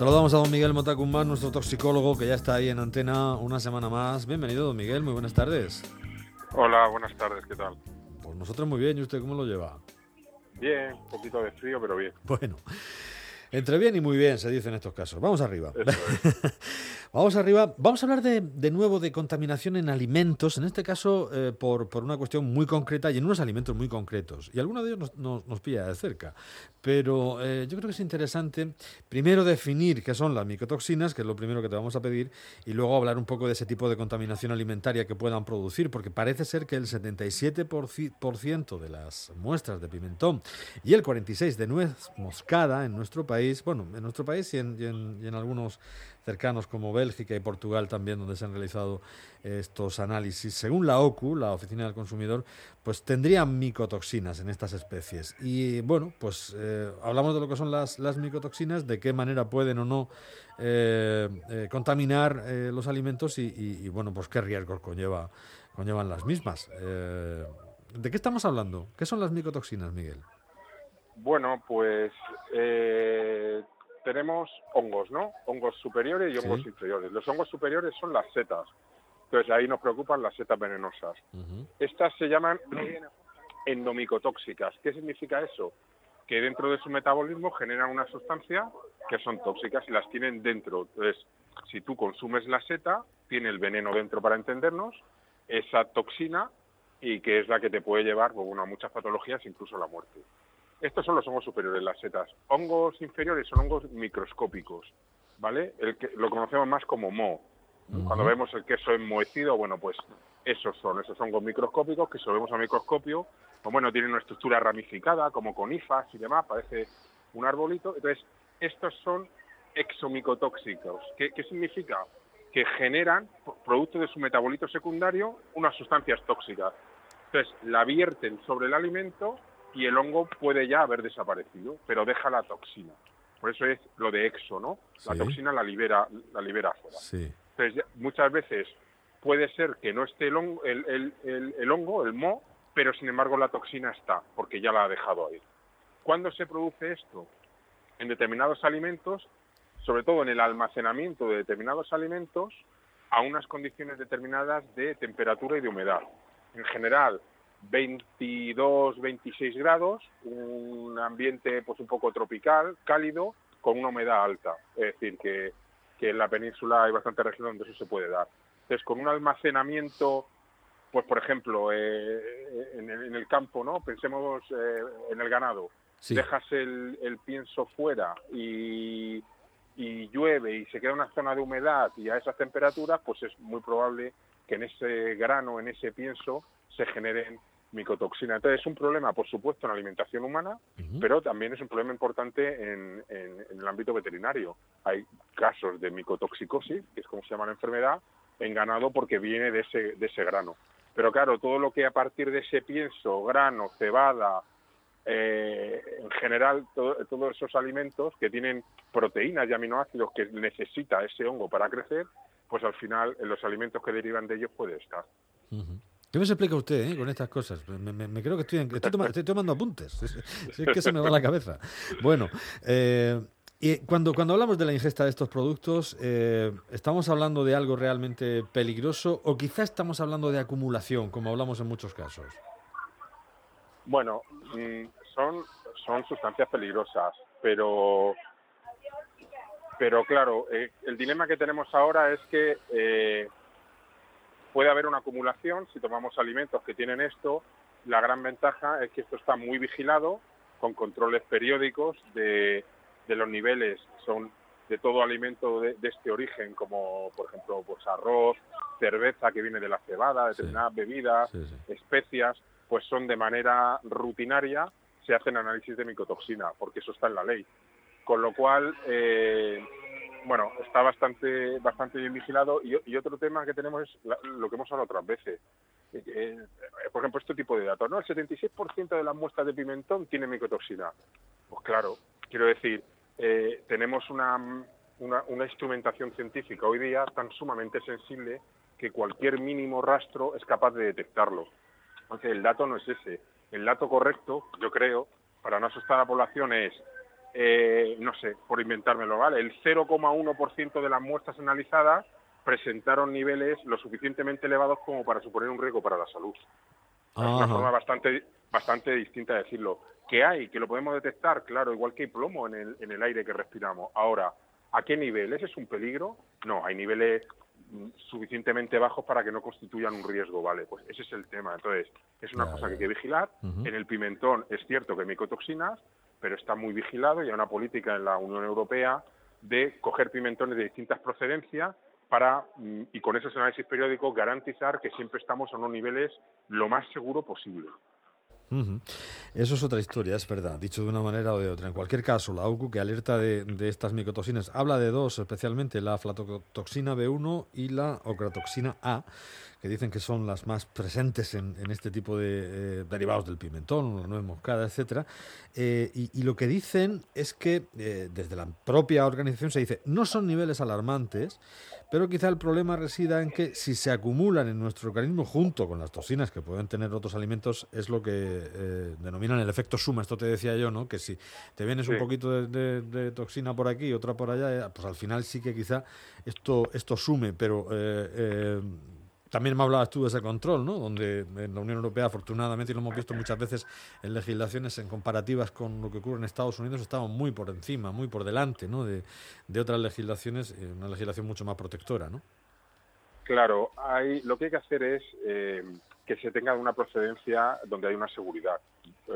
Saludamos a don Miguel Motacumán, nuestro toxicólogo, que ya está ahí en antena una semana más. Bienvenido, don Miguel, muy buenas tardes. Hola, buenas tardes, ¿qué tal? Pues nosotros muy bien, ¿y usted cómo lo lleva? Bien, un poquito de frío, pero bien. Bueno, entre bien y muy bien se dice en estos casos. Vamos arriba. Vamos arriba. Vamos a hablar de, de, nuevo de contaminación en alimentos, en este caso eh, por, por, una cuestión muy concreta y en unos alimentos muy concretos. Y alguno de ellos nos, nos, pilla de cerca. Pero eh, yo creo que es interesante primero definir qué son las micotoxinas, que es lo primero que te vamos a pedir, y luego hablar un poco de ese tipo de contaminación alimentaria que puedan producir, porque parece ser que el 77% de las muestras de pimentón y el 46% de nuez moscada en nuestro país, bueno, en nuestro país y en, y en algunos cercanos como Bélgica y Portugal también, donde se han realizado estos análisis. Según la OCU, la Oficina del Consumidor, pues tendrían micotoxinas en estas especies. Y bueno, pues eh, hablamos de lo que son las, las, micotoxinas, de qué manera pueden o no eh, eh, contaminar los alimentos y, y, y, bueno, pues qué riesgos conlleva, conllevan las mismas. ¿De qué estamos hablando? ¿Qué son las micotoxinas, Miguel? Bueno, pues tenemos hongos, ¿no? Hongos superiores y hongos sí. inferiores. Los hongos superiores son las setas. Entonces ahí nos preocupan las setas venenosas. Uh -huh. Estas se llaman endomicotóxicas. ¿Qué significa eso? Que dentro de su metabolismo generan una sustancia que son tóxicas y las tienen dentro. Entonces, si tú consumes la seta, tiene el veneno dentro para entendernos, esa toxina y que es la que te puede llevar pues, bueno, a muchas patologías, incluso a la muerte. Estos son los hongos superiores, las setas. Hongos inferiores son hongos microscópicos, ¿vale? El que lo conocemos más como moho. Uh -huh. Cuando vemos el queso enmohecido, bueno, pues esos son, esos hongos microscópicos que si lo vemos a microscopio, pues bueno, tienen una estructura ramificada, como con hifas y demás, parece un arbolito. Entonces, estos son exomicotóxicos. ¿Qué, qué significa? Que generan, producto de su metabolito secundario, unas sustancias tóxicas. Entonces, la vierten sobre el alimento y el hongo puede ya haber desaparecido, pero deja la toxina. Por eso es lo de exo, ¿no? La sí. toxina la libera, la libera afuera. Sí. Entonces, muchas veces puede ser que no esté el hongo, el, el, el, el hongo, el mo, pero sin embargo la toxina está, porque ya la ha dejado ahí. ¿Cuándo se produce esto? En determinados alimentos, sobre todo en el almacenamiento de determinados alimentos, a unas condiciones determinadas de temperatura y de humedad. En general, 22, 26 grados, un ambiente pues un poco tropical, cálido, con una humedad alta. Es decir, que, que en la península hay bastante regiones donde eso se puede dar. Entonces, con un almacenamiento, pues por ejemplo, eh, en, el, en, el, campo, ¿no? Pensemos eh, en el ganado. Sí. Dejas el, el, pienso fuera y, y llueve y se queda una zona de humedad y a esas temperaturas, pues es muy probable que en ese grano, en ese pienso, se generen micotoxina. Entonces es un problema, por supuesto, en la alimentación humana, uh -huh. pero también es un problema importante en, en, en, el ámbito veterinario. Hay casos de micotoxicosis, que es como se llama la enfermedad, en ganado porque viene de ese, de ese grano. Pero claro, todo lo que a partir de ese pienso, grano, cebada, eh, en general, todo, todos esos alimentos que tienen proteínas y aminoácidos que necesita ese hongo para crecer, pues al final en los alimentos que derivan de ellos puede estar. Uh -huh. ¿Qué me explica usted eh, con estas cosas? Me, creo que estoy, toma, estoy, tomando apuntes. Es, que se me va la cabeza. Bueno, eh, y cuando, cuando hablamos de la ingesta de estos productos, eh, ¿estamos hablando de algo realmente peligroso o quizá estamos hablando de acumulación, como hablamos en muchos casos? Bueno, mm, son, son sustancias peligrosas, pero pero claro, el dilema que tenemos ahora es que puede haber una acumulación si tomamos alimentos que tienen esto. La gran ventaja es que esto está muy vigilado, con controles periódicos de, de los niveles, son de todo alimento de, de, este origen, como por ejemplo pues arroz, cerveza que viene de la cebada, determinadas sí. bebidas, sí, sí. especias, pues son de manera rutinaria, se hacen análisis de micotoxina, porque eso está en la ley. Con lo cual, eh, bueno, está bastante bastante bien vigilado. Y, otro tema que tenemos es la, lo que hemos hablado otras veces. Eh, por ejemplo, este tipo de datos, ¿no? El 76% de las muestras de pimentón tiene micotoxina. Pues claro, quiero decir, eh, tenemos una, una, una instrumentación científica hoy día tan sumamente sensible que cualquier mínimo rastro es capaz de detectarlo. Entonces, el dato no es ese. El dato correcto, yo creo, para no asustar a la población es eh, no sé, por inventármelo, ¿vale? El 0,1% de las muestras analizadas presentaron niveles lo suficientemente elevados como para suponer un riesgo para la salud. Es una forma bastante, bastante distinta de decirlo. ¿Qué hay? ¿Que lo podemos detectar? Claro, igual que hay plomo en el, en el aire que respiramos. Ahora, ¿a qué nivel? ¿Ese es un peligro? No, hay niveles suficientemente bajos para que no constituyan un riesgo, ¿vale? Pues ese es el tema. Entonces, es una cosa que hay que vigilar. En el pimentón es cierto que hay micotoxinas, pero está muy vigilado y hay una política en la Unión Europea de coger pimentones de distintas procedencias para, mm, y con esos análisis periódicos, garantizar que siempre estamos a unos niveles lo más seguro posible. Eso es otra historia, es verdad, dicho de una manera o de otra. En cualquier caso, la AUCU, que alerta de, estas micotoxinas, habla de dos, especialmente la aflatoxina B1 y la ocratoxina A, que dicen que son las más presentes en, este tipo de eh, derivados del pimentón, la nuez moscada, etcétera. Eh, y, lo que dicen es que eh, desde la propia organización se dice no son niveles alarmantes, pero quizá el problema resida en que si se acumulan en nuestro organismo junto con las toxinas que pueden tener otros alimentos, es lo que denominan el efecto suma. Esto te decía yo, ¿no? Que si te vienes un poquito de, toxina por aquí y otra por allá, pues al final sí que quizá esto, esto sume, pero también me hablabas tú de ese control, ¿no? Donde en la Unión Europea, afortunadamente, y lo hemos visto muchas veces en legislaciones en comparativas con lo que ocurre en Estados Unidos, estamos muy por encima, muy por delante, ¿no? De, otras legislaciones, eh, una legislación mucho más protectora, ¿no? Claro, hay, lo que hay que hacer es eh, que se tenga una procedencia donde hay una seguridad.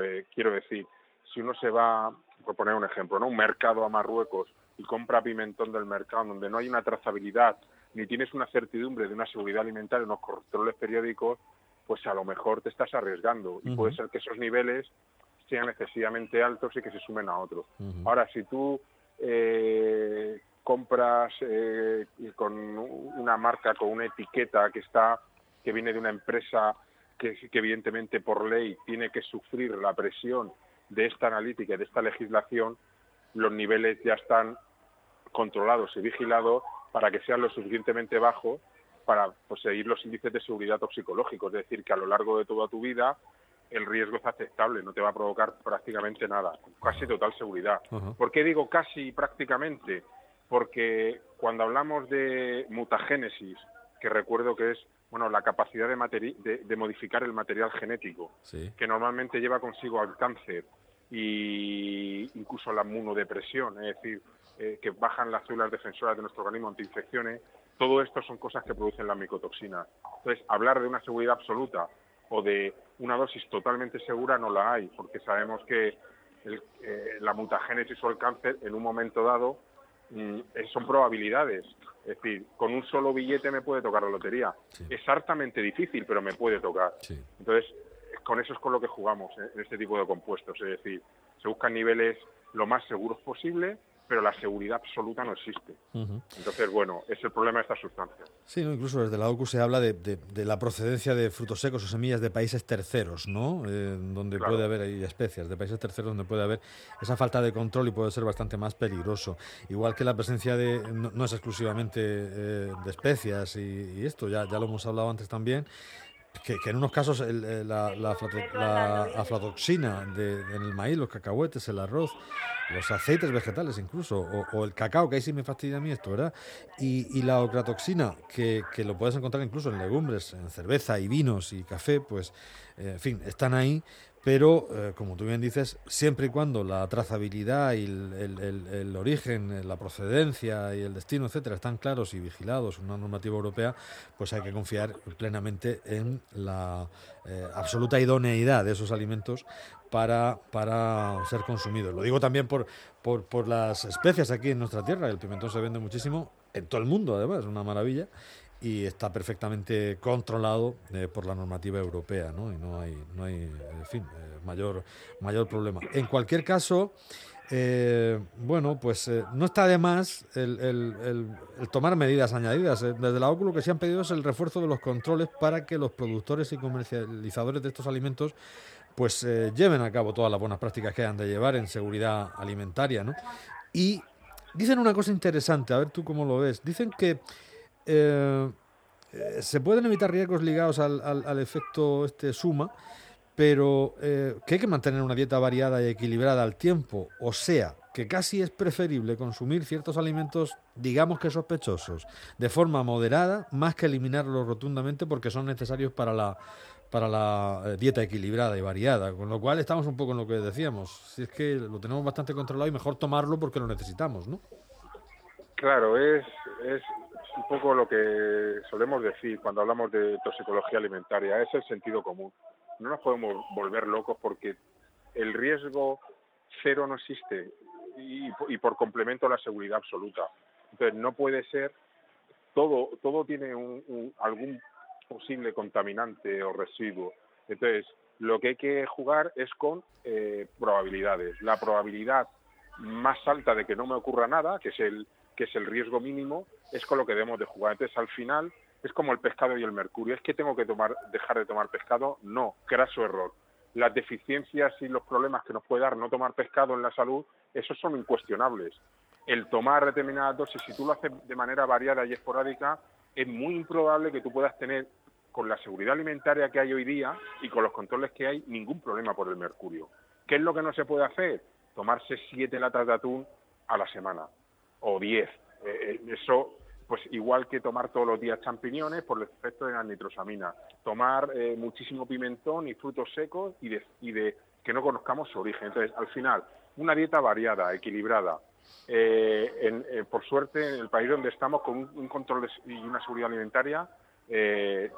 Eh, quiero decir, si uno se va, por poner un ejemplo, ¿no? un mercado a Marruecos y compra pimentón del mercado donde no hay una trazabilidad ni tienes una certidumbre de una seguridad alimentaria, unos controles periódicos, pues a lo mejor te estás arriesgando. Y puede ser que esos niveles sean excesivamente altos y que se sumen a otros. Ahora, si tú eh, compras eh, con una marca, con una etiqueta que está que viene de una empresa que, que evidentemente por ley tiene que sufrir la presión de esta analítica y de esta legislación, los niveles ya están controlados y vigilados para que sean lo suficientemente bajos para poseer los índices de seguridad toxicológicos, es decir, que a lo largo de toda tu vida el riesgo es aceptable, no te va a provocar prácticamente nada, casi total seguridad. ¿Por qué digo casi prácticamente? Porque cuando hablamos de mutagénesis, que recuerdo que es bueno la capacidad de, de, modificar el material genético, que normalmente lleva consigo al cáncer e incluso la inmunodepresión, es decir, eh, que bajan las células defensoras de nuestro organismo ante infecciones, todo esto son cosas que producen la micotoxina. Entonces, hablar de una seguridad absoluta o de una dosis totalmente segura no la hay, porque sabemos que eh, la mutagénesis o el cáncer en un momento dado mm, son probabilidades. Es decir, con un solo billete me puede tocar la lotería. Es hartamente difícil, pero me puede tocar. Entonces, con eso es con lo que jugamos eh, en este tipo de compuestos. Es decir, se buscan niveles lo más seguros posible pero la seguridad absoluta no existe. Entonces, bueno, es el problema de estas sustancias. Sí, incluso desde la OCU se habla de, la procedencia de frutos secos o semillas de países terceros, ¿no? Eh, donde puede haber especias, de países terceros donde puede haber esa falta de control y puede ser bastante más peligroso. Igual que la presencia de, no, es exclusivamente eh, de especias y, esto, ya, ya lo hemos hablado antes también, que, en unos casos la, la, aflatoxina en el maíz, los cacahuetes, el arroz, los aceites vegetales incluso, o, el cacao, que ahí sí me fastidia a mí esto, ¿verdad? Y, la ocratoxina, que, que, lo puedes encontrar incluso en legumbres, en cerveza y vinos y café, pues, eh, en fin, están ahí, pero eh, como tú bien dices, siempre y cuando la trazabilidad y el, origen, la procedencia y el destino, etcétera, están claros y vigilados en una normativa europea, pues hay que confiar plenamente en la eh, absoluta idoneidad de esos alimentos para, para ser consumidos. Lo digo también por, por, por las especias aquí en nuestra tierra, el pimentón se vende muchísimo en todo el mundo, además, es una maravilla y está perfectamente controlado eh, por la normativa europea, ¿no? Y no hay, no hay en fin, eh, mayor, mayor problema. En cualquier caso, eh, bueno, pues no está de más el, el, tomar medidas añadidas. Desde la OCU lo que se han pedido es el refuerzo de los controles para que los productores y comercializadores de estos alimentos pues lleven a cabo todas las buenas prácticas que han de llevar en seguridad alimentaria, ¿no? Y dicen una cosa interesante, a ver tú cómo lo ves. Dicen que eh, se pueden evitar riesgos ligados al, al, efecto este suma, pero eh, que hay que mantener una dieta variada y equilibrada al tiempo. O sea, que casi es preferible consumir ciertos alimentos, digamos que sospechosos, de forma moderada, más que eliminarlos rotundamente porque son necesarios para la para la eh, dieta equilibrada y variada, con lo cual estamos un poco en lo que decíamos. Si es que lo tenemos bastante controlado y mejor tomarlo porque lo necesitamos, ¿no? Claro, es un poco lo que solemos decir cuando hablamos de toxicología alimentaria, es el sentido común. No nos podemos volver locos porque el riesgo cero no existe y, por complemento la seguridad absoluta. Entonces no puede ser todo todo tiene un, algún posible contaminante o residuo. Entonces, lo que hay que jugar es con eh, probabilidades. La probabilidad más alta de que no me ocurra nada, que es el que es el riesgo mínimo, es con lo que debemos de jugar. Entonces, al final es como el pescado y el mercurio. ¿Es que tengo que tomar, dejar de tomar pescado? No, craso error. Las deficiencias y los problemas que nos puede dar no tomar pescado en la salud, esos son incuestionables. El tomar determinadas dosis, si tú lo haces de manera variada y esporádica, es muy improbable que tú puedas tener, con la seguridad alimentaria que hay hoy día y con los controles que hay, ningún problema por el mercurio. ¿Qué es lo que no se puede hacer? Tomarse siete latas de atún a la semana o diez. Eh, eh, eso, pues igual que tomar todos los días champiñones por el efecto de la nitrosamina. Tomar eh, muchísimo pimentón y frutos secos y de, y de que no conozcamos su origen. Entonces, al final, una dieta variada, equilibrada, eh, eh, por suerte, en el país donde estamos, con un, control y una seguridad alimentaria eh,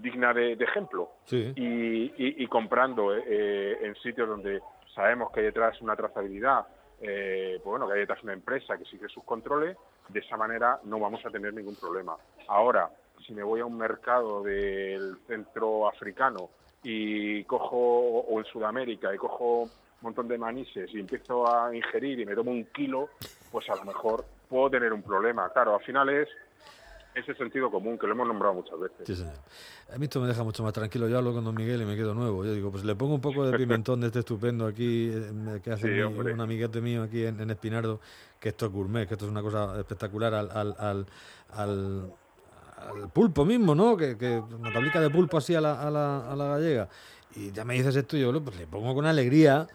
digna de, ejemplo. Y, comprando en sitios donde sabemos que hay detrás una trazabilidad, pues bueno, que hay detrás una empresa que sigue sus controles, de esa manera no vamos a tener ningún problema. Ahora, si me voy a un mercado del centro africano y cojo, o en Sudamérica, y cojo montón de manises y empiezo a ingerir y me tomo un kilo, pues a lo mejor puedo tener un problema. Claro, al final es ese sentido común que lo hemos nombrado muchas veces. Sí, señor. A mí esto me deja mucho más tranquilo. Yo hablo con don Miguel y me quedo nuevo. Yo digo, pues le pongo un poco de pimentón de este estupendo aquí, eh, que hace un amiguete mío aquí en, Espinardo, que esto es gourmet, que esto es una cosa espectacular al, al, al, al pulpo mismo, ¿no? Que, que una tablica de pulpo así a la, a la, a la gallega y ya me dices esto, yo pues le pongo con alegría,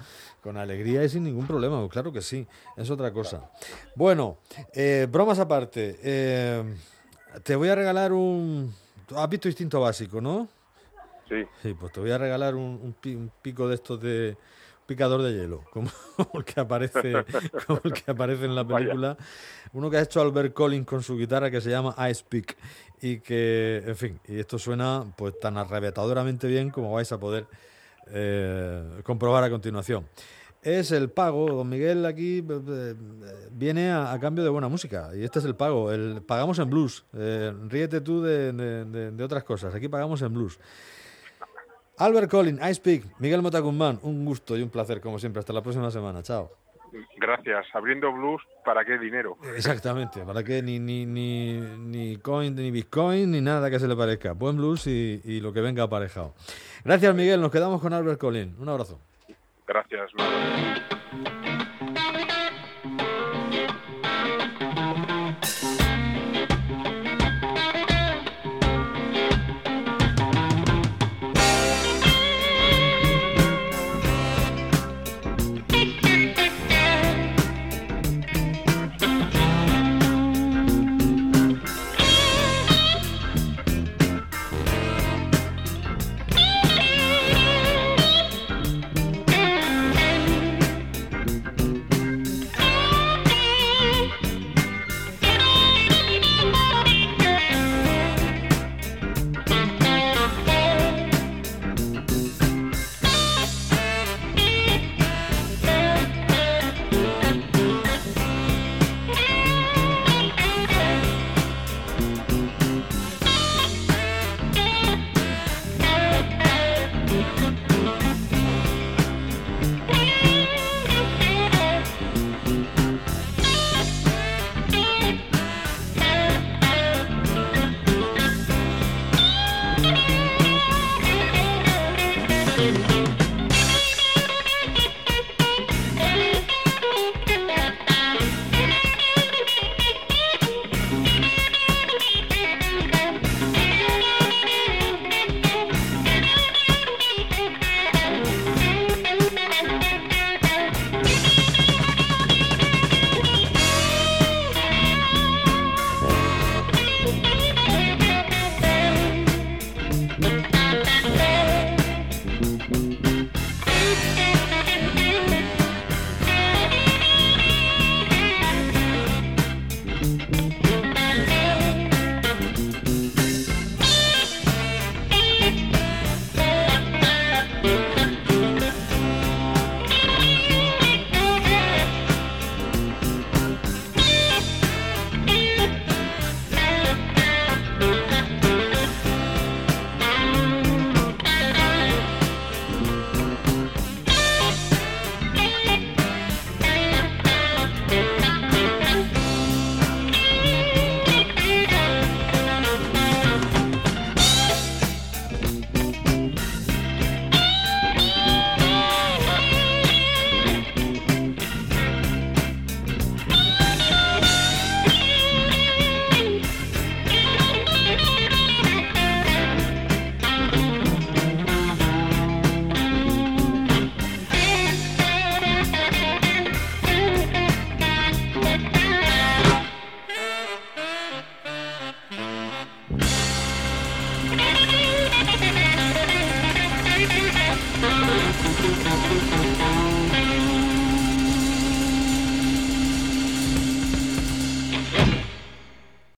con alegría y sin ningún problema, pues claro que sí, es otra cosa. Bueno, eh, bromas aparte, eh, te voy a regalar un... Has visto instinto básico, ¿no? Sí. Sí, pues te voy a regalar un, un pico de estos de picador de hielo, como, el que aparece, como el que aparece en la película. Uno que ha hecho Albert Collins con su guitarra que se llama Ice Pick y que, en fin, y esto suena pues tan arrebatadoramente bien como vais a poder eh, comprobar a continuación. Es el pago, don Miguel aquí eh, eh, viene a, cambio de buena música y este es el pago, el pagamos en blues, ríete tú de, de otras cosas, aquí pagamos en blues. Albert Collin, I Speak, Miguel Motacumán, un gusto y un placer como siempre. Hasta la próxima semana. Chao. Gracias. Abriendo blues, ¿para qué dinero? Exactamente, para qué ni, ni, ni, ni coin, ni bitcoin, ni nada que se le parezca. Buen blues y, y lo que venga aparejado. Gracias, Miguel. Nos quedamos con Albert Collin. Un abrazo. Gracias, Laura.